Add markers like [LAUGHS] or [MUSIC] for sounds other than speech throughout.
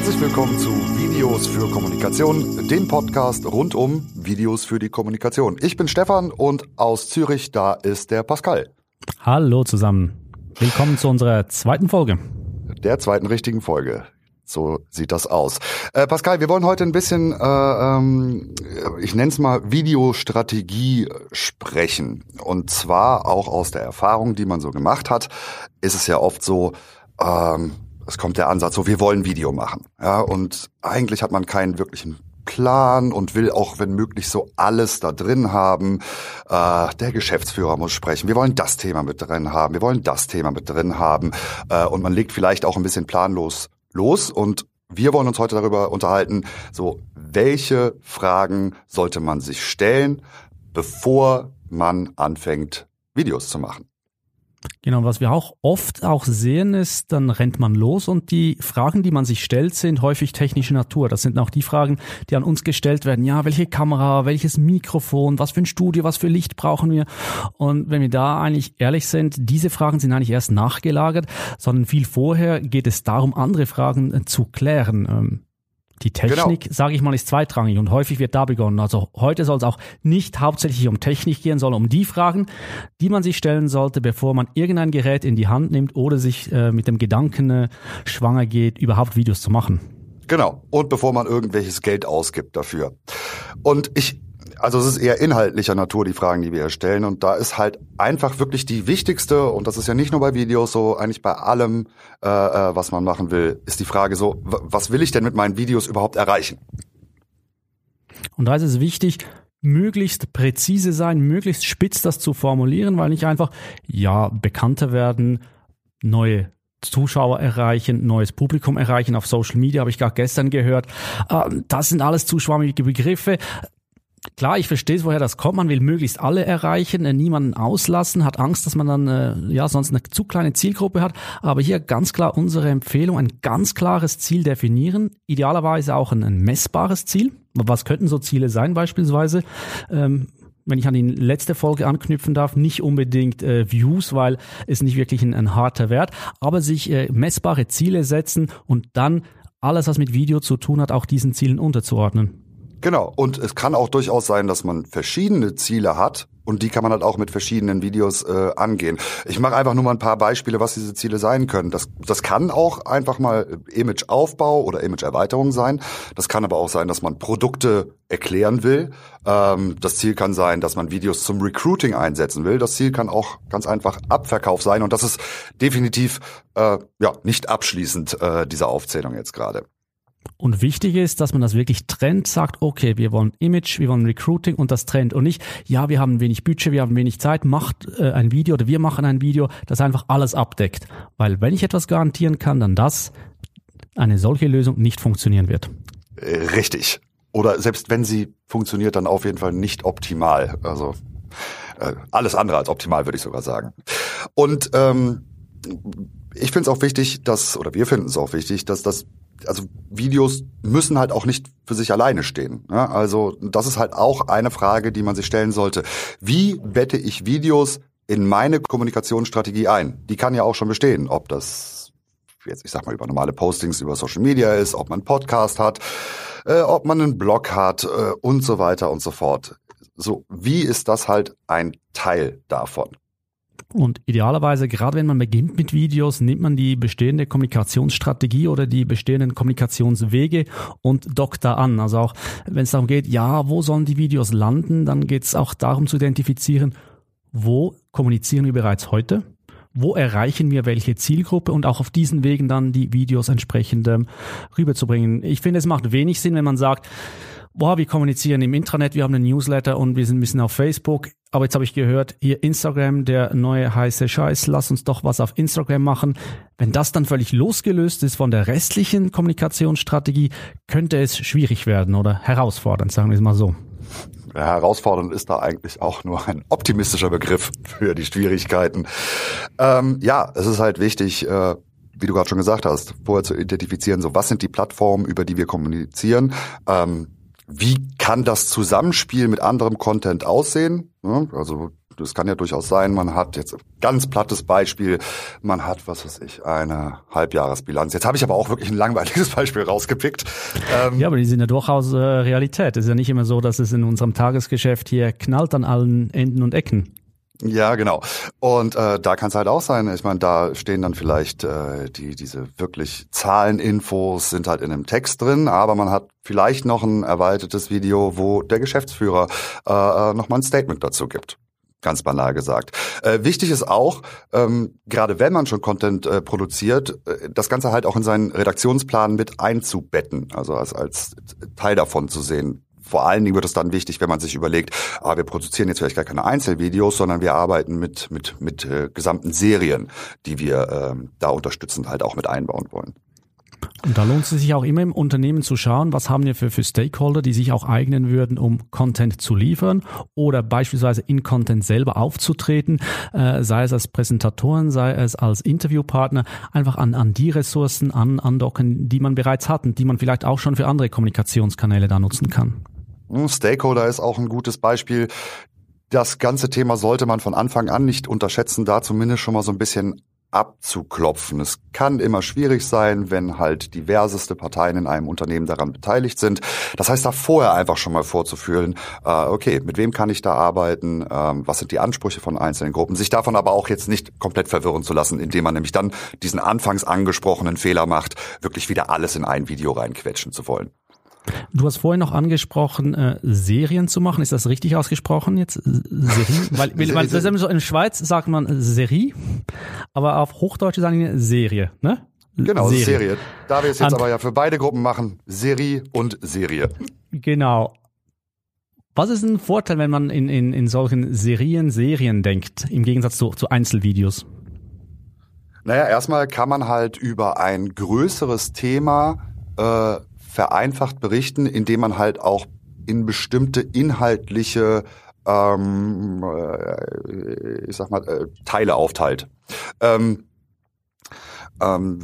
Herzlich willkommen zu Videos für Kommunikation, dem Podcast rund um Videos für die Kommunikation. Ich bin Stefan und aus Zürich, da ist der Pascal. Hallo zusammen. Willkommen zu unserer zweiten Folge. Der zweiten richtigen Folge. So sieht das aus. Äh, Pascal, wir wollen heute ein bisschen, äh, ähm, ich nenne es mal Videostrategie sprechen. Und zwar auch aus der Erfahrung, die man so gemacht hat, ist es ja oft so, ähm, es kommt der Ansatz, so wir wollen Video machen. Ja, und eigentlich hat man keinen wirklichen Plan und will auch, wenn möglich, so alles da drin haben. Äh, der Geschäftsführer muss sprechen. Wir wollen das Thema mit drin haben. Wir wollen das Thema mit drin haben. Äh, und man legt vielleicht auch ein bisschen planlos los und wir wollen uns heute darüber unterhalten, so welche Fragen sollte man sich stellen, bevor man anfängt, Videos zu machen. Genau, was wir auch oft auch sehen ist, dann rennt man los und die Fragen, die man sich stellt, sind häufig technische Natur. Das sind auch die Fragen, die an uns gestellt werden. Ja, welche Kamera, welches Mikrofon, was für ein Studio, was für Licht brauchen wir? Und wenn wir da eigentlich ehrlich sind, diese Fragen sind eigentlich erst nachgelagert, sondern viel vorher geht es darum, andere Fragen äh, zu klären. Die Technik, genau. sage ich mal, ist zweitrangig und häufig wird da begonnen. Also heute soll es auch nicht hauptsächlich um Technik gehen, sondern um die Fragen, die man sich stellen sollte, bevor man irgendein Gerät in die Hand nimmt oder sich äh, mit dem Gedanken äh, schwanger geht, überhaupt Videos zu machen. Genau. Und bevor man irgendwelches Geld ausgibt dafür. Und ich also es ist eher inhaltlicher Natur, die Fragen, die wir hier stellen. Und da ist halt einfach wirklich die wichtigste, und das ist ja nicht nur bei Videos so, eigentlich bei allem, äh, äh was man machen will, ist die Frage so, was will ich denn mit meinen Videos überhaupt erreichen? Und da ist es wichtig, möglichst präzise sein, möglichst spitz das zu formulieren, weil nicht einfach, ja, bekannter werden, neue Zuschauer erreichen, neues Publikum erreichen auf Social Media, habe ich gerade gestern gehört. Ähm, das sind alles zu schwammige Begriffe. Klar, ich verstehe, woher das kommt. Man will möglichst alle erreichen, äh, niemanden auslassen, hat Angst, dass man dann äh, ja sonst eine zu kleine Zielgruppe hat. Aber hier ganz klar unsere Empfehlung: ein ganz klares Ziel definieren, idealerweise auch ein, ein messbares Ziel. Was könnten so Ziele sein, beispielsweise? Ähm, wenn ich an die letzte Folge anknüpfen darf, nicht unbedingt äh, Views, weil es nicht wirklich ein, ein harter Wert, aber sich äh, messbare Ziele setzen und dann alles, was mit Video zu tun hat, auch diesen Zielen unterzuordnen. Genau. Und es kann auch durchaus sein, dass man verschiedene Ziele hat und die kann man halt auch mit verschiedenen Videos äh, angehen. Ich mache einfach nur mal ein paar Beispiele, was diese Ziele sein können. Das, das kann auch einfach mal Imageaufbau oder Imageerweiterung sein. Das kann aber auch sein, dass man Produkte erklären will. Ähm, das Ziel kann sein, dass man Videos zum Recruiting einsetzen will. Das Ziel kann auch ganz einfach Abverkauf sein. Und das ist definitiv äh, ja nicht abschließend äh, diese Aufzählung jetzt gerade. Und wichtig ist, dass man das wirklich trennt, sagt, okay, wir wollen Image, wir wollen Recruiting und das trennt. Und nicht, ja, wir haben wenig Budget, wir haben wenig Zeit, macht äh, ein Video oder wir machen ein Video, das einfach alles abdeckt. Weil wenn ich etwas garantieren kann, dann das eine solche Lösung nicht funktionieren wird. Richtig. Oder selbst wenn sie funktioniert, dann auf jeden Fall nicht optimal. Also äh, alles andere als optimal, würde ich sogar sagen. Und ähm, ich finde es auch wichtig, dass, oder wir finden es auch wichtig, dass das also Videos müssen halt auch nicht für sich alleine stehen. Ja, also das ist halt auch eine Frage, die man sich stellen sollte. Wie bette ich Videos in meine Kommunikationsstrategie ein? Die kann ja auch schon bestehen, ob das jetzt, ich sag mal, über normale Postings über Social Media ist, ob man einen Podcast hat, äh, ob man einen Blog hat äh, und so weiter und so fort. So, wie ist das halt ein Teil davon? Und idealerweise, gerade wenn man beginnt mit Videos, nimmt man die bestehende Kommunikationsstrategie oder die bestehenden Kommunikationswege und dockt da an. Also auch wenn es darum geht, ja, wo sollen die Videos landen, dann geht es auch darum zu identifizieren, wo kommunizieren wir bereits heute, wo erreichen wir welche Zielgruppe und auch auf diesen Wegen dann die Videos entsprechend ähm, rüberzubringen. Ich finde, es macht wenig Sinn, wenn man sagt, boah, wir kommunizieren im Intranet, wir haben einen Newsletter und wir sind ein bisschen auf Facebook. Aber jetzt habe ich gehört, hier Instagram, der neue heiße Scheiß, lass uns doch was auf Instagram machen. Wenn das dann völlig losgelöst ist von der restlichen Kommunikationsstrategie, könnte es schwierig werden oder herausfordernd, sagen wir es mal so. Ja, herausfordernd ist da eigentlich auch nur ein optimistischer Begriff für die Schwierigkeiten. Ähm, ja, es ist halt wichtig, äh, wie du gerade schon gesagt hast, vorher zu identifizieren, so was sind die Plattformen, über die wir kommunizieren. Ähm, wie kann das Zusammenspiel mit anderem Content aussehen? Also Es kann ja durchaus sein, man hat jetzt ganz plattes Beispiel, man hat, was weiß ich, eine Halbjahresbilanz. Jetzt habe ich aber auch wirklich ein langweiliges [LAUGHS] Beispiel rausgepickt. Ähm, ja, aber die sind ja durchaus äh, Realität. Es ist ja nicht immer so, dass es in unserem Tagesgeschäft hier knallt an allen Enden und Ecken. Ja, genau. Und äh, da kann es halt auch sein, ich meine, da stehen dann vielleicht äh, die diese wirklich Zahleninfos sind halt in einem Text drin, aber man hat vielleicht noch ein erweitertes Video, wo der Geschäftsführer äh, äh nochmal ein Statement dazu gibt. Ganz banal gesagt. Äh, wichtig ist auch, ähm, gerade wenn man schon Content äh, produziert, äh, das Ganze halt auch in seinen Redaktionsplan mit einzubetten, also als, als Teil davon zu sehen vor allen Dingen wird es dann wichtig, wenn man sich überlegt, ah, wir produzieren jetzt vielleicht gar keine Einzelvideos, sondern wir arbeiten mit, mit, mit äh, gesamten Serien, die wir äh, da unterstützend halt auch mit einbauen wollen. Und da lohnt es sich auch immer im Unternehmen zu schauen, was haben wir für, für Stakeholder, die sich auch eignen würden, um Content zu liefern oder beispielsweise in Content selber aufzutreten, äh, sei es als Präsentatoren, sei es als Interviewpartner, einfach an, an die Ressourcen an, andocken, die man bereits hat und die man vielleicht auch schon für andere Kommunikationskanäle da nutzen kann. Hm, Stakeholder ist auch ein gutes Beispiel. Das ganze Thema sollte man von Anfang an nicht unterschätzen, da zumindest schon mal so ein bisschen abzuklopfen. Es kann immer schwierig sein, wenn halt diverseste Parteien in einem Unternehmen daran beteiligt sind. Das heißt, da vorher einfach schon mal vorzufühlen, äh, okay, mit wem kann ich da arbeiten, ähm, was sind die Ansprüche von einzelnen Gruppen, sich davon aber auch jetzt nicht komplett verwirren zu lassen, indem man nämlich dann diesen anfangs angesprochenen Fehler macht, wirklich wieder alles in ein Video reinquetschen zu wollen. Du hast vorhin noch angesprochen, äh, Serien zu machen. Ist das richtig ausgesprochen jetzt? Serie? [LAUGHS] weil, weil, weil das so in der Schweiz sagt man Serie, aber auf Hochdeutsch sagen wir Serie, ne? Genau, Serie. Serie. Da wir es jetzt und, aber ja für beide Gruppen machen, Serie und Serie. Genau. Was ist ein Vorteil, wenn man in, in, in solchen Serien, Serien denkt, im Gegensatz zu, zu Einzelvideos? Naja, erstmal kann man halt über ein größeres Thema äh, vereinfacht berichten, indem man halt auch in bestimmte inhaltliche ähm, äh, ich sag mal, äh, Teile aufteilt. Ähm, ähm,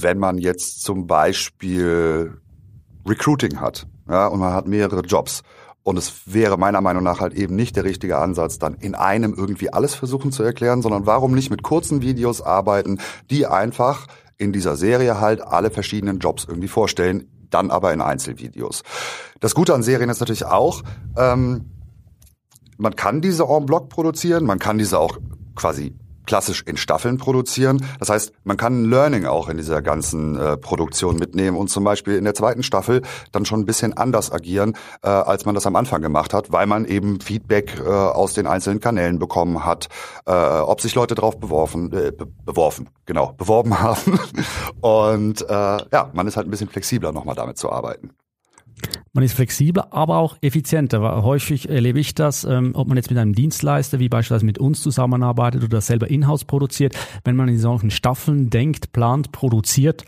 wenn man jetzt zum Beispiel Recruiting hat, ja, und man hat mehrere Jobs, und es wäre meiner Meinung nach halt eben nicht der richtige Ansatz, dann in einem irgendwie alles versuchen zu erklären, sondern warum nicht mit kurzen Videos arbeiten, die einfach in dieser Serie halt alle verschiedenen Jobs irgendwie vorstellen, dann aber in Einzelvideos. Das Gute an Serien ist natürlich auch, ähm, man kann diese en bloc produzieren, man kann diese auch quasi klassisch in Staffeln produzieren. Das heißt, man kann ein Learning auch in dieser ganzen äh, Produktion mitnehmen und zum Beispiel in der zweiten Staffel dann schon ein bisschen anders agieren, äh, als man das am Anfang gemacht hat, weil man eben Feedback äh, aus den einzelnen Kanälen bekommen hat, äh, ob sich Leute drauf beworfen, äh, be beworfen, genau, [LAUGHS] beworben haben. und äh, ja, man ist halt ein bisschen flexibler nochmal damit zu arbeiten. Man ist flexibler, aber auch effizienter. Häufig erlebe ich das, ähm, ob man jetzt mit einem Dienstleister wie beispielsweise mit uns zusammenarbeitet oder selber in-house produziert. Wenn man in solchen Staffeln denkt, plant, produziert,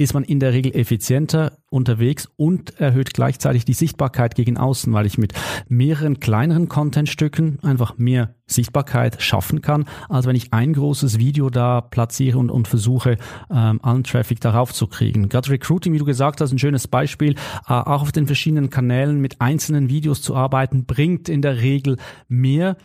ist man in der Regel effizienter unterwegs und erhöht gleichzeitig die Sichtbarkeit gegen außen, weil ich mit mehreren kleineren Contentstücken einfach mehr Sichtbarkeit schaffen kann, als wenn ich ein großes Video da platziere und, und versuche, ähm, allen Traffic darauf zu kriegen. Gerade Recruiting, wie du gesagt hast, ein schönes Beispiel, äh, auch auf den verschiedenen Kanälen mit einzelnen Videos zu arbeiten, bringt in der Regel mehr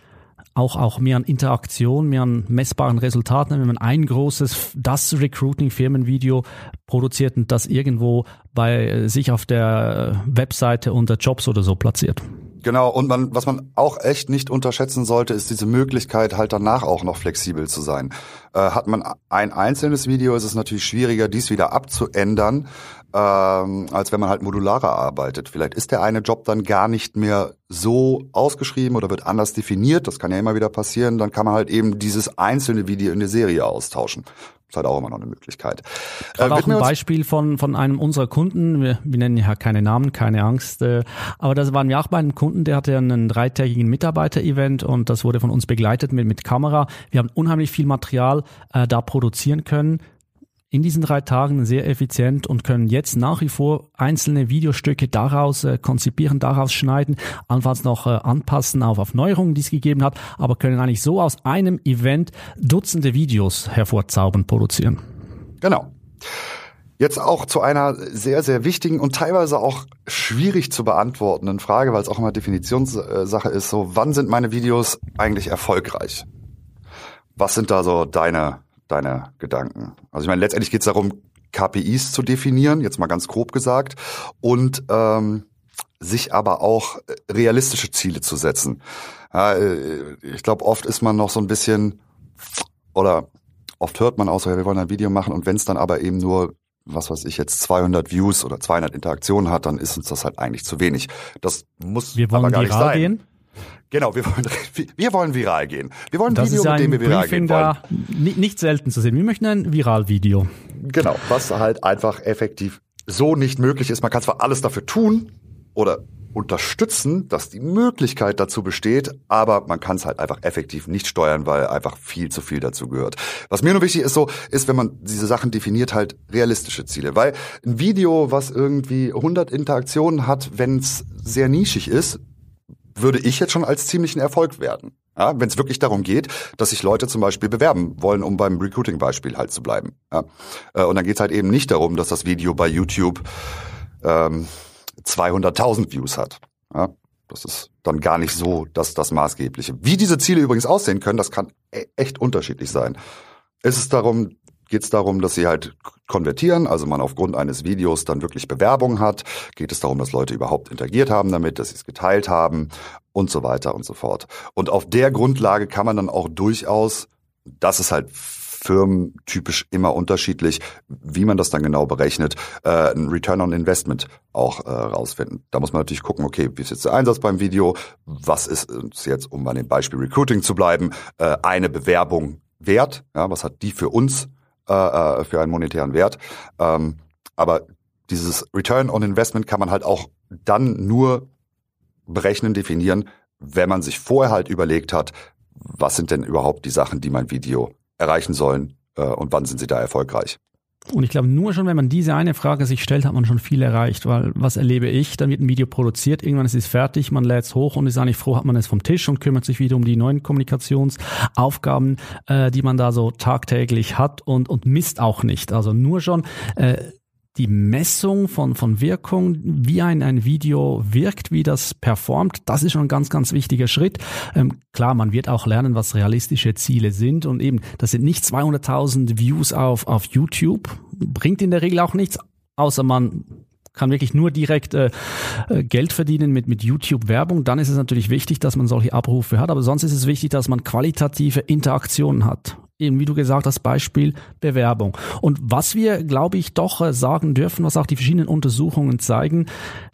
auch, auch mehr an Interaktion, mehr an messbaren Resultaten, wenn man ein großes, das Recruiting-Firmenvideo produziert und das irgendwo bei äh, sich auf der Webseite unter Jobs oder so platziert. Genau, und man, was man auch echt nicht unterschätzen sollte, ist diese Möglichkeit, halt danach auch noch flexibel zu sein. Äh, hat man ein einzelnes Video, ist es natürlich schwieriger, dies wieder abzuändern, ähm, als wenn man halt modularer arbeitet. Vielleicht ist der eine Job dann gar nicht mehr so ausgeschrieben oder wird anders definiert, das kann ja immer wieder passieren, dann kann man halt eben dieses einzelne Video in der Serie austauschen ist halt auch immer noch eine Möglichkeit. Äh, auch ein Beispiel von, von einem unserer Kunden, wir, wir nennen ja keine Namen, keine Angst, äh, aber das waren wir auch bei einem Kunden, der hatte einen dreitägigen Mitarbeiter-Event und das wurde von uns begleitet mit, mit Kamera. Wir haben unheimlich viel Material äh, da produzieren können in diesen drei Tagen sehr effizient und können jetzt nach wie vor einzelne Videostücke daraus äh, konzipieren, daraus schneiden, allenfalls noch äh, anpassen auf, auf Neuerungen, die es gegeben hat, aber können eigentlich so aus einem Event Dutzende Videos hervorzaubern, produzieren. Genau. Jetzt auch zu einer sehr, sehr wichtigen und teilweise auch schwierig zu beantwortenden Frage, weil es auch immer Definitionssache ist, so wann sind meine Videos eigentlich erfolgreich? Was sind da so deine, deine Gedanken? Also ich meine, letztendlich geht es darum, KPIs zu definieren, jetzt mal ganz grob gesagt, und ähm, sich aber auch realistische Ziele zu setzen. Äh, ich glaube, oft ist man noch so ein bisschen oder oft hört man auch so, ja, wir wollen ein Video machen und wenn es dann aber eben nur was weiß ich jetzt 200 Views oder 200 Interaktionen hat, dann ist uns das halt eigentlich zu wenig. Das muss wir wollen aber gar nicht viral sein. gehen. Genau, wir wollen, [LAUGHS] wir wollen viral gehen. Wir wollen ein Das Video, ist ja mit dem wir viral Briefing gehen wollen. nicht selten zu sehen. Wir möchten ein Viral-Video. Genau, was halt einfach effektiv so nicht möglich ist. Man kann zwar alles dafür tun oder unterstützen, dass die Möglichkeit dazu besteht, aber man kann es halt einfach effektiv nicht steuern, weil einfach viel zu viel dazu gehört. Was mir nur wichtig ist so, ist, wenn man diese Sachen definiert, halt realistische Ziele, weil ein Video, was irgendwie 100 Interaktionen hat, wenn es sehr nischig ist, würde ich jetzt schon als ziemlichen Erfolg werden. Ja, wenn es wirklich darum geht, dass sich Leute zum Beispiel bewerben wollen, um beim Recruiting-Beispiel halt zu bleiben. Ja. Äh, Und dann geht es halt eben nicht darum, dass das Video bei YouTube ähm, 200.000 Views hat. Ja. Das ist dann gar nicht so das, das Maßgebliche. Wie diese Ziele übrigens aussehen können, das kann e- echt unterschiedlich sein. Ist es darum, geht es darum, dass sie halt konvertieren, also man aufgrund eines Videos dann wirklich Bewerbung hat? Geht es darum, dass Leute überhaupt interagiert haben damit, dass sie es geteilt haben und so weiter und so fort. Und auf der Grundlage kann man dann auch durchaus, das ist halt firmentypisch immer unterschiedlich, wie man das dann genau berechnet, äh, ein Return on Investment auch äh, rausfinden. Da muss man natürlich gucken, okay, wie ist jetzt der Einsatz beim Video, was ist uns jetzt, um bei dem Beispiel Recruiting zu bleiben, äh, eine Bewerbung wert, ja, was hat die für uns äh, äh, für einen monetären Wert. Ähm, aber dieses Return on Investment kann man halt auch dann nur berechnen, definieren, wenn man sich vorher halt überlegt hat, was sind denn überhaupt die Sachen, die mein Video erreichen sollen äh, und wann sind sie da erfolgreich. Und ich glaube, nur schon, wenn man diese eine Frage sich stellt, hat man schon viel erreicht, weil was erlebe ich? Dann wird ein Video produziert, irgendwann ist es fertig, man lädt es hoch und ist eigentlich froh, hat man es vom Tisch und kümmert sich wieder um die neuen Kommunikationsaufgaben, äh, die man da so tagtäglich hat und, und misst auch nicht. Also nur schon äh, die Messung von, von Wirkung, wie ein, ein Video wirkt, wie das performt, das ist schon ein ganz, ganz wichtiger Schritt. Ähm, klar, man wird auch lernen, was realistische Ziele sind und eben, das sind nicht 200.000 Views auf, auf YouTube, bringt in der Regel auch nichts, außer man kann wirklich nur direkt äh, äh, Geld verdienen mit, mit YouTube-Werbung, dann ist es natürlich wichtig, dass man solche Abrufe hat, aber sonst ist es wichtig, dass man qualitative Interaktionen hat. Eben wie du gesagt hast, Beispiel Bewerbung. Und was wir, glaube ich, doch äh, sagen dürfen, was auch die verschiedenen Untersuchungen zeigen,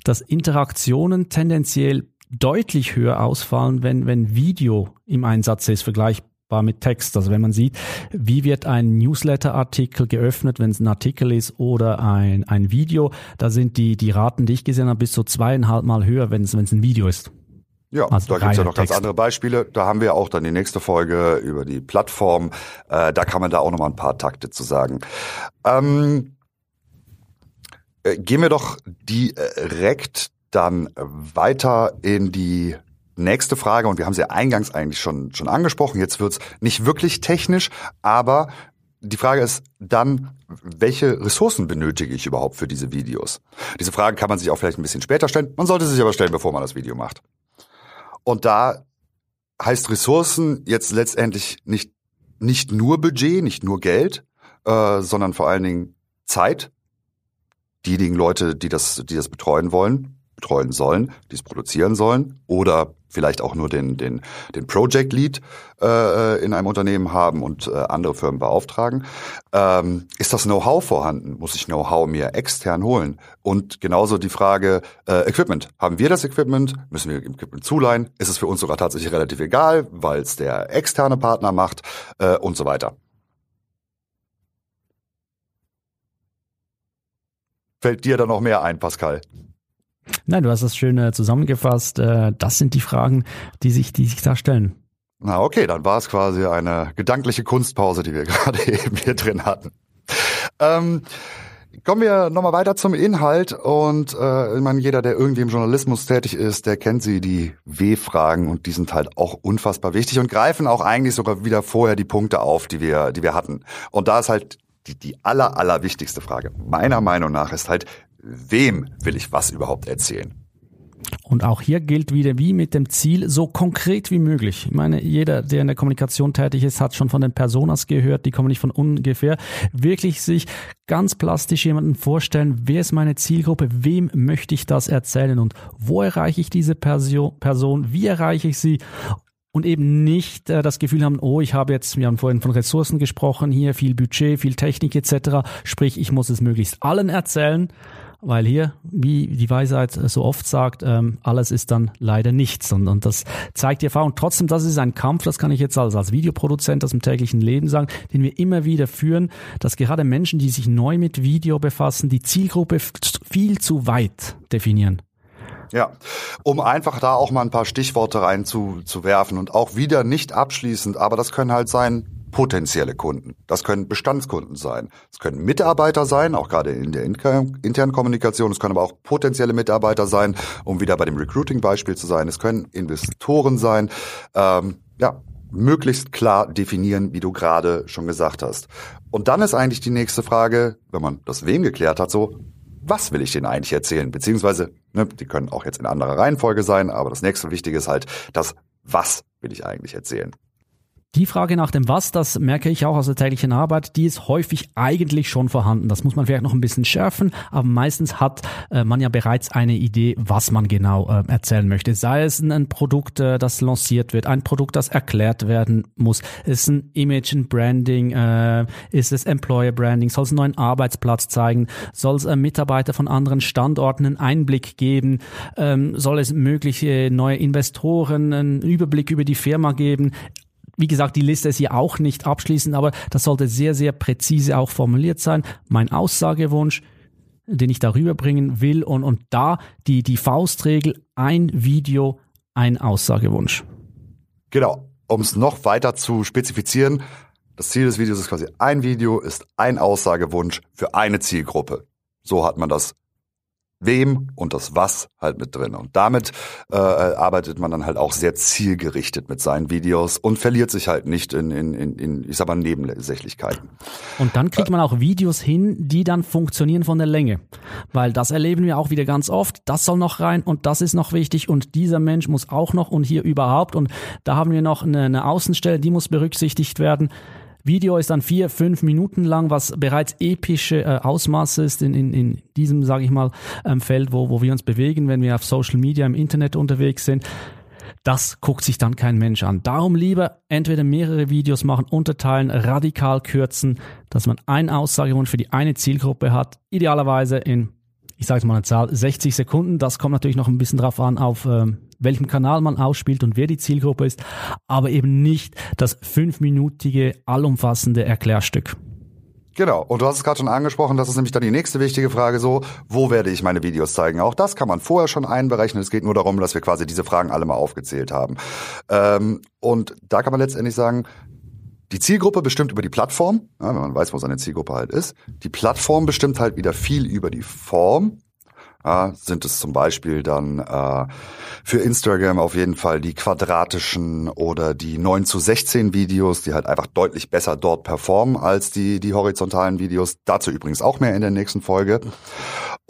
dass Interaktionen tendenziell deutlich höher ausfallen, wenn, wenn Video im Einsatz ist, vergleichbar mit Text. Also wenn man sieht, wie wird ein Newsletter-Artikel geöffnet, wenn es ein Artikel ist oder ein, ein Video, da sind die, die Raten, die ich gesehen habe, bis zu zweieinhalb Mal höher, wenn es, wenn es ein Video ist. Ja, Also da gibt's ja noch ganz Text. andere Beispiele. Da haben wir auch dann die nächste Folge über die Plattform. Äh, da kann man da auch noch mal ein paar Takte zu sagen. Ähm, äh, gehen wir doch direkt dann weiter in die nächste Frage. Und wir haben sie ja eingangs eigentlich schon, schon angesprochen. Jetzt wird's nicht wirklich technisch, aber die Frage ist dann, welche Ressourcen benötige ich überhaupt für diese Videos? Diese Frage kann man sich auch vielleicht ein bisschen später stellen. Man sollte sich aber stellen, bevor man das Video macht. Und da heißt Ressourcen jetzt letztendlich nicht, nicht nur Budget, nicht nur Geld, äh, sondern vor allen Dingen Zeit. Diejenigen Leute, die das, die das betreuen wollen, betreuen sollen, die es produzieren sollen oder vielleicht auch nur den, den, den Project Lead äh, in einem Unternehmen haben und äh, andere Firmen beauftragen. Ähm, ist das Know-how vorhanden? Muss ich Know-how mir extern holen? Und genauso die Frage äh, Equipment. Haben wir das Equipment? Müssen wir Equipment zuleihen? Ist es für uns sogar tatsächlich relativ egal, weil es der externe Partner macht äh, und so weiter. Fällt dir da noch mehr ein, Pascal? Nein, du hast das schön äh, zusammengefasst. Äh, das sind die Fragen, die sich, die sich da stellen. Na okay, dann war es quasi eine gedankliche Kunstpause, die wir [LAUGHS] gerade eben hier drin hatten. Ähm, kommen wir nochmal weiter zum Inhalt und äh, ich meine, jeder, der irgendwie im Journalismus tätig ist, der kennt sie, die W-Fragen und die sind halt auch unfassbar wichtig und greifen auch eigentlich sogar wieder vorher die Punkte auf, die wir, die wir hatten. Und da ist halt die, die aller, aller wichtigste Frage meiner Meinung nach ist halt, wem will ich was überhaupt erzählen? Und auch hier gilt wieder wie mit dem Ziel, so konkret wie möglich. Ich meine, jeder, der in der Kommunikation tätig ist, hat schon von den Personas gehört, die kommen nicht von ungefähr. Wirklich sich ganz plastisch jemanden vorstellen, wer ist meine Zielgruppe, wem möchte ich das erzählen und wo erreiche ich diese Person, wie erreiche ich sie und eben nicht äh, das Gefühl haben, oh, ich habe jetzt, wir haben vorhin von Ressourcen gesprochen, hier viel Budget, viel Technik etc. Sprich, ich muss es möglichst allen erzählen, weil hier, wie die Weisheit so oft sagt, ähm, alles ist dann leider nichts. Und, und das zeigt die Erfahrung. Trotzdem, das ist ein Kampf, das kann ich jetzt als, als Videoproduzent aus dem täglichen Leben sagen, den wir immer wieder führen, dass gerade Menschen, die sich neu mit Video befassen, die Zielgruppe viel zu weit definieren. Ja, um einfach da auch mal ein paar Stichworte rein zu, zu werfen und auch wieder nicht abschließend, aber das können halt sein potenzielle Kunden. Das können Bestandskunden sein. Es können Mitarbeiter sein, auch gerade in der internen Kommunikation. Es können aber auch potenzielle Mitarbeiter sein, um wieder bei dem Recruiting-Beispiel zu sein. Es können Investoren sein. Ähm, ja, möglichst klar definieren, wie du gerade schon gesagt hast. Und dann ist eigentlich die nächste Frage, wenn man das wem geklärt hat, so, was will ich denen eigentlich erzählen? Beziehungsweise, ne, die können auch jetzt in anderer Reihenfolge sein, aber das nächste Wichtige ist halt, das was will ich eigentlich erzählen? Die Frage nach dem Was, das merke ich auch aus der täglichen Arbeit, die ist häufig eigentlich schon vorhanden. Das muss man vielleicht noch ein bisschen schärfen, aber meistens hat äh, man ja bereits eine Idee, was man genau äh, erzählen möchte. Sei es ein, ein Produkt, äh, das lanciert wird, ein Produkt, das erklärt werden muss, ist ein Image and Branding, äh, ist es Employer Branding, soll es einen neuen Arbeitsplatz zeigen, soll es äh, Mitarbeiter von anderen Standorten einen Einblick geben, ähm, soll es mögliche neue Investoren einen Überblick über die Firma geben wie gesagt, die Liste ist hier auch nicht abschließend, aber das sollte sehr, sehr präzise auch formuliert sein. Mein Aussagewunsch, den ich darüber bringen will und, und da die, die Faustregel, ein Video, ein Aussagewunsch. Genau, um es noch weiter zu spezifizieren, das Ziel des Videos ist quasi, ein Video ist ein Aussagewunsch für eine Zielgruppe. So hat man das wem und das was halt mit drin. Und damit äh, arbeitet man dann halt auch sehr zielgerichtet mit seinen Videos und verliert sich halt nicht in, in, in, in ich sag mal, Nebensächlichkeiten. Und dann kriegt man auch Videos hin, die dann funktionieren von der Länge. Weil das erleben wir auch wieder ganz oft. Das soll noch rein und das ist noch wichtig und dieser Mensch muss auch noch und hier überhaupt. Und da haben wir noch eine, eine Außenstelle, die muss berücksichtigt werden. Video ist dann vier, fünf Minuten lang, was bereits epische äh, Ausmaße ist in, in, in diesem, sage ich mal, ähm, Feld, wo, wo wir uns bewegen, wenn wir auf Social Media im Internet unterwegs sind. Das guckt sich dann kein Mensch an. Darum lieber entweder mehrere Videos machen, unterteilen, radikal kürzen, dass man einen Aussagewunsch für die eine Zielgruppe hat, idealerweise in ich sage mal eine Zahl, 60 Sekunden. Das kommt natürlich noch ein bisschen drauf an, auf ähm, welchem Kanal man ausspielt und wer die Zielgruppe ist, aber eben nicht das fünfminütige, allumfassende Erklärstück. Genau, und du hast es gerade schon angesprochen, das ist nämlich dann die nächste wichtige Frage so, wo werde ich meine Videos zeigen? Auch das kann man vorher schon einberechnen, es geht nur darum, dass wir quasi diese Fragen alle mal aufgezählt haben. Ähm, und da kann man letztendlich sagen, die Zielgruppe bestimmt über die Plattform, ja, wenn man weiß, wo seine Zielgruppe halt ist. Die Plattform bestimmt halt wieder viel über die Form. Ja, sind es zum Beispiel dann äh, für Instagram auf jeden Fall die quadratischen oder die 9 zu 16 Videos, die halt einfach deutlich besser dort performen als die, die horizontalen Videos. Dazu übrigens auch mehr in der nächsten Folge.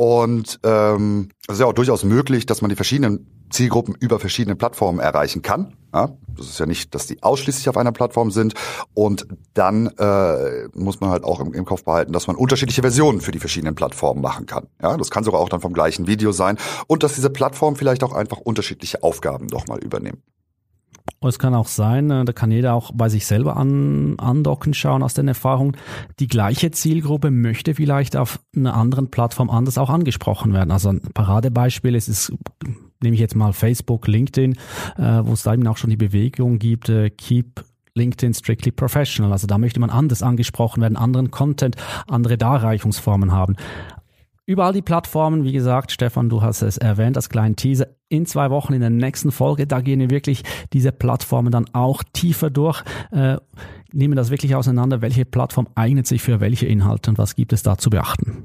Und ähm, es ist ja auch durchaus möglich, dass man die verschiedenen Zielgruppen über verschiedene Plattformen erreichen kann. Ja, das ist ja nicht, dass die ausschließlich auf einer Plattform sind. Und dann äh, muss man halt auch im, im Kopf behalten, dass man unterschiedliche Versionen für die verschiedenen Plattformen machen kann. Ja, das kann sogar auch dann vom gleichen Video sein. Und dass diese Plattformen vielleicht auch einfach unterschiedliche Aufgaben doch mal übernehmen. Es kann auch sein, äh, da kann jeder auch bei sich selber an, andocken, schauen aus den Erfahrungen. Die gleiche Zielgruppe möchte vielleicht auf einer anderen Plattform anders auch angesprochen werden. Also ein Paradebeispiel ist, ist nehme ich jetzt mal Facebook, LinkedIn, äh, wo es da eben auch schon die Bewegung gibt, äh, Keep LinkedIn strictly professional. Also da möchte man anders angesprochen werden, anderen Content, andere Darreichungsformen haben. Überall die Plattformen, wie gesagt, Stefan, du hast es erwähnt, das kleine Teaser. In zwei Wochen in der nächsten Folge, da gehen wir wirklich diese Plattformen dann auch tiefer durch, äh, nehmen das wirklich auseinander, welche Plattform eignet sich für welche Inhalte und was gibt es da zu beachten.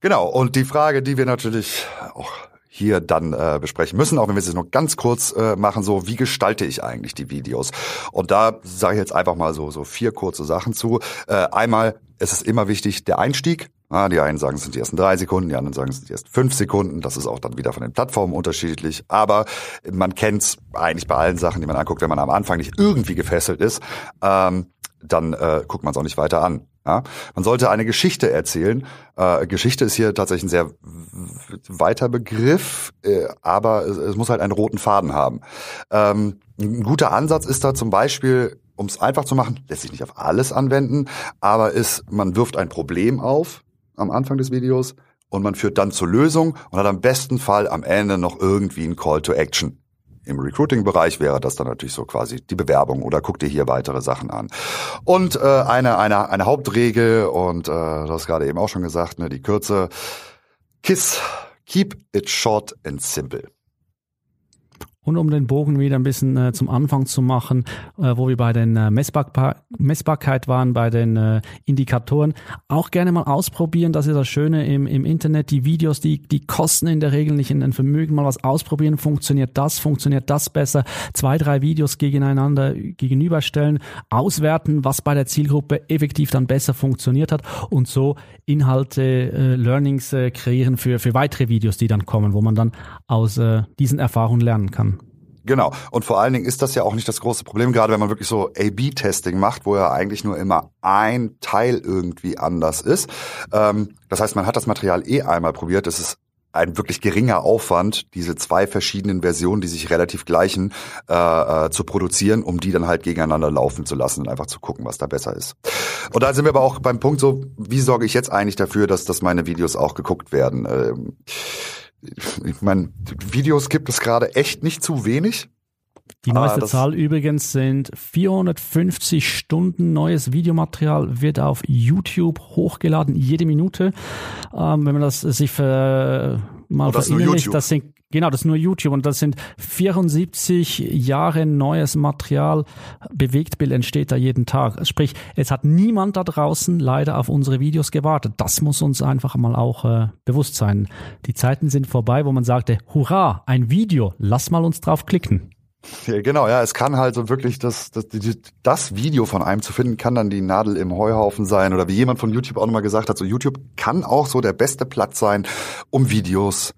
Genau, und die Frage, die wir natürlich auch hier dann äh, besprechen müssen, auch wenn wir es jetzt noch ganz kurz äh, machen, so wie gestalte ich eigentlich die Videos? Und da sage ich jetzt einfach mal so so vier kurze Sachen zu. Äh, einmal es ist immer wichtig, der Einstieg. Ah, die einen sagen, es sind die ersten drei Sekunden, die anderen sagen, es sind die ersten fünf Sekunden. Das ist auch dann wieder von den Plattformen unterschiedlich. Aber man kennt es eigentlich bei allen Sachen, die man anguckt, wenn man am Anfang nicht irgendwie gefesselt ist, ähm, dann äh, guckt man es auch nicht weiter an. Ja? Man sollte eine Geschichte erzählen. Äh, Geschichte ist hier tatsächlich ein sehr weiter Begriff, äh, aber es, es, muss halt einen roten Faden haben. Ähm, ein guter Ansatz ist da zum Beispiel, um es einfach zu machen, lässt sich nicht auf alles anwenden, aber ist, man wirft ein Problem auf am Anfang des Videos und man führt dann zur Lösung und hat am besten Fall am Ende noch irgendwie ein Call to Action. Im Recruiting-Bereich wäre das dann natürlich so quasi die Bewerbung oder guck dir hier weitere Sachen an. Und äh, eine, eine, eine Hauptregel, und äh, du hast gerade eben auch schon gesagt, ne, die Kürze, KISS, keep it short and simple. Und um den Bogen wieder ein bisschen äh, zum Anfang zu machen, äh, wo wir bei den äh, Messbar Messbarkeit waren, bei den äh, Indikatoren, auch gerne mal ausprobieren. Das ist das Schöne im, im Internet. Die Videos, die, die kosten in der Regel nicht in ein Vermögen. Mal was ausprobieren. Funktioniert das? Funktioniert das besser? Zwei, drei Videos gegeneinander gegenüberstellen, auswerten, was bei der Zielgruppe effektiv dann besser funktioniert hat und so Inhalte, äh, Learnings äh, kreieren für, für weitere Videos, die dann kommen, wo man dann aus äh, diesen Erfahrungen lernen kann. Genau. Und vor allen Dingen ist das ja auch nicht das große Problem, gerade wenn man wirklich so A-B-Testing macht, wo ja eigentlich nur immer ein Teil irgendwie anders ist. Ähm, das heißt, man hat das Material eh einmal probiert. Es ist ein wirklich geringer Aufwand, diese zwei verschiedenen Versionen, die sich relativ gleichen, äh, äh, zu produzieren, um die dann halt gegeneinander laufen zu lassen und einfach zu gucken, was da besser ist. Und da sind wir aber auch beim Punkt so, wie sorge ich jetzt eigentlich dafür, dass, dass meine Videos auch geguckt werden? Ähm, ich meine, Videos gibt es gerade echt nicht zu wenig. Die neueste ah, Zahl übrigens sind 450 Stunden neues Videomaterial wird auf YouTube hochgeladen, jede Minute. Ähm, wenn man das sich für, mal oh, das verinnerlicht, das sind Genau, das ist nur YouTube und das sind 74 Jahre neues Material. Bewegtbild entsteht da jeden Tag. Sprich, es hat niemand da draußen leider auf unsere Videos gewartet. Das muss uns einfach mal auch äh, bewusst sein. Die Zeiten sind vorbei, wo man sagte, hurra, ein Video, lass mal uns drauf klicken. Genau, ja, es kann halt so wirklich das, das, das Video von einem zu finden, kann dann die Nadel im Heuhaufen sein oder wie jemand von YouTube auch nochmal gesagt hat, so YouTube kann auch so der beste Platz sein, um Videos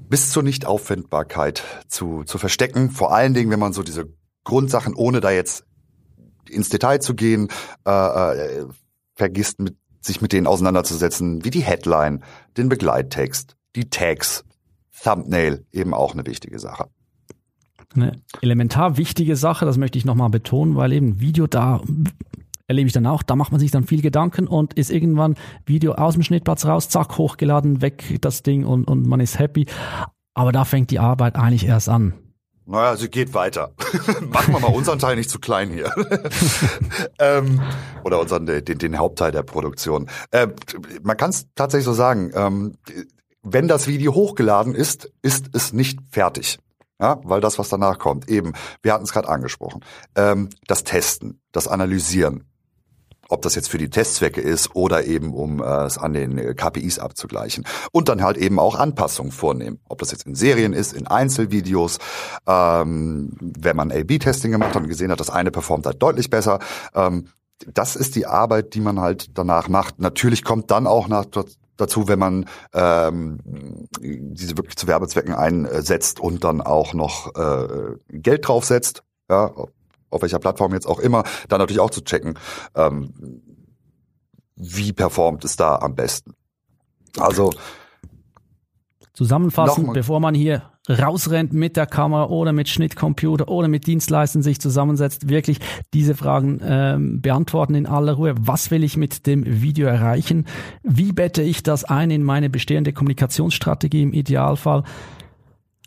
bis zur Nichtauffindbarkeit zu, zu verstecken. Vor allen Dingen, wenn man so diese Grundsachen, ohne da jetzt ins Detail zu gehen, äh, äh, vergisst, mit, sich mit denen auseinanderzusetzen, wie die Headline, den Begleittext, die Tags, Thumbnail, eben auch eine wichtige Sache. Eine elementar wichtige Sache, das möchte ich nochmal betonen, weil eben Video da erlebe ich dann auch. Da macht man sich dann viel Gedanken und ist irgendwann Video aus dem Schnittplatz raus, zack, hochgeladen, weg das Ding und, und man ist happy. Aber da fängt die Arbeit eigentlich erst an. Naja, sie geht weiter. [LAUGHS] Machen wir mal unseren Teil nicht zu klein hier. [LAUGHS] ähm, oder unseren, den, den Hauptteil der Produktion. Äh, man kann es tatsächlich so sagen, ähm, wenn das Video hochgeladen ist, ist es nicht fertig. Ja, weil das, was danach kommt, eben, wir hatten es gerade angesprochen, ähm, das Testen, das Analysieren, ob das jetzt für die Testzwecke ist oder eben um äh, es an den äh, KPIs abzugleichen. Und dann halt eben auch Anpassungen vornehmen. Ob das jetzt in Serien ist, in Einzelvideos, ähm, wenn man A-B-Testing gemacht hat und gesehen hat, das eine performt halt deutlich besser. Ähm, das ist die Arbeit, die man halt danach macht. Natürlich kommt dann auch nach, dazu, wenn man ähm, diese wirklich zu Werbezwecken einsetzt und dann auch noch äh, Geld draufsetzt. Ja, auf welcher Plattform jetzt auch immer, dann natürlich auch zu checken, ähm, wie performt es da am besten. Also Zusammenfassend, bevor man hier rausrennt mit der Kamera oder mit Schnittcomputer oder mit Dienstleistern sich zusammensetzt, wirklich diese Fragen ähm, beantworten in aller Ruhe. Was will ich mit dem Video erreichen? Wie bette ich das ein in meine bestehende Kommunikationsstrategie im Idealfall?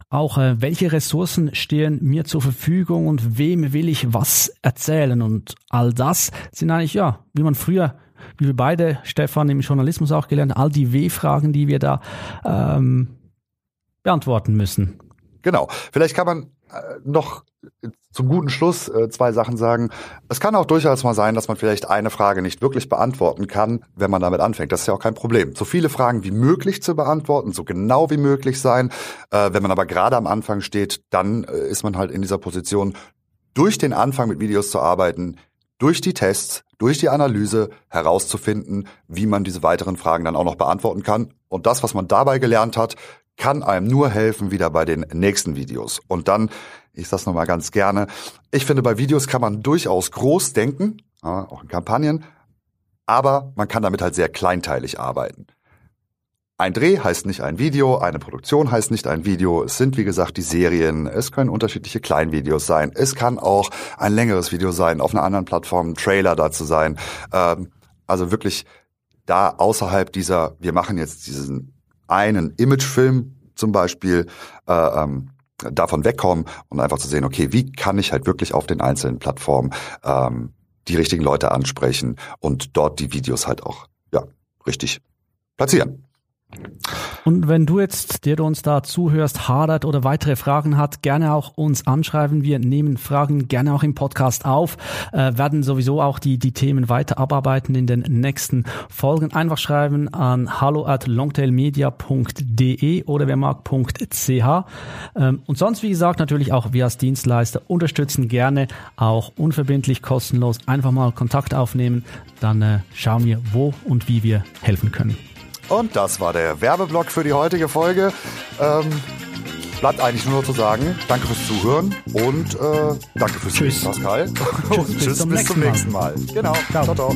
Auch äh, welche Ressourcen stehen mir zur Verfügung und wem will ich was erzählen? Und all das sind eigentlich, ja, wie man früher wie wir beide, Stefan, im Journalismus auch gelernt, all die W-Fragen, die wir da ähm, beantworten müssen. Genau. Vielleicht kann man noch zum guten Schluss äh, zwei Sachen sagen. Es kann auch durchaus mal sein, dass man vielleicht eine Frage nicht wirklich beantworten kann, wenn man damit anfängt. Das ist ja auch kein Problem. So viele Fragen wie möglich zu beantworten, so genau wie möglich sein. Äh, wenn man aber gerade am Anfang steht, dann ist man halt in dieser Position, durch den Anfang mit Videos zu arbeiten, durch die Tests, durch die Analyse herauszufinden, wie man diese weiteren Fragen dann auch noch beantworten kann. Und das, was man dabei gelernt hat, kann einem nur helfen wieder bei den nächsten Videos. Und dann, ich sag's nochmal ganz gerne, ich finde, bei Videos kann man durchaus groß denken, auch in Kampagnen, aber man kann damit halt sehr kleinteilig arbeiten. Ein Dreh heißt nicht ein Video, eine Produktion heißt nicht ein Video. Es sind, wie gesagt, die Serien. Es können unterschiedliche Kleinvideos sein. Es kann auch ein längeres Video sein, auf einer anderen Plattform, ein Trailer dazu sein. Ähm, also wirklich da außerhalb dieser, wir machen jetzt diesen einen Imagefilm zum Beispiel, äh, ähm, davon wegkommen und einfach zu sehen, okay, wie kann ich halt wirklich auf den einzelnen Plattformen ähm, die richtigen Leute ansprechen und dort die Videos halt auch ja richtig platzieren. Und wenn du jetzt, der du uns da zuhörst, hadert oder weitere Fragen hat, gerne auch uns anschreiben. Wir nehmen Fragen gerne auch im Podcast auf, äh, werden sowieso auch die, die Themen weiter abarbeiten in den nächsten Folgen. Einfach schreiben an hallo at longtailmedia.de oder wer mag.ch. Ähm, und sonst, wie gesagt, natürlich auch wir als Dienstleister unterstützen gerne, auch unverbindlich, kostenlos. Einfach mal Kontakt aufnehmen, dann äh, schauen wir, wo und wie wir helfen können. Und das war der Werbeblock für die heutige Folge. Ähm, bleibt eigentlich nur noch zu sagen, danke fürs Zuhören und äh, danke fürs Tschüss. Pascal. [LAUGHS] Tschüss, und bis tschüss, zum bis zum nächsten nächsten Mal. Genau. Ciao. ciao. ciao.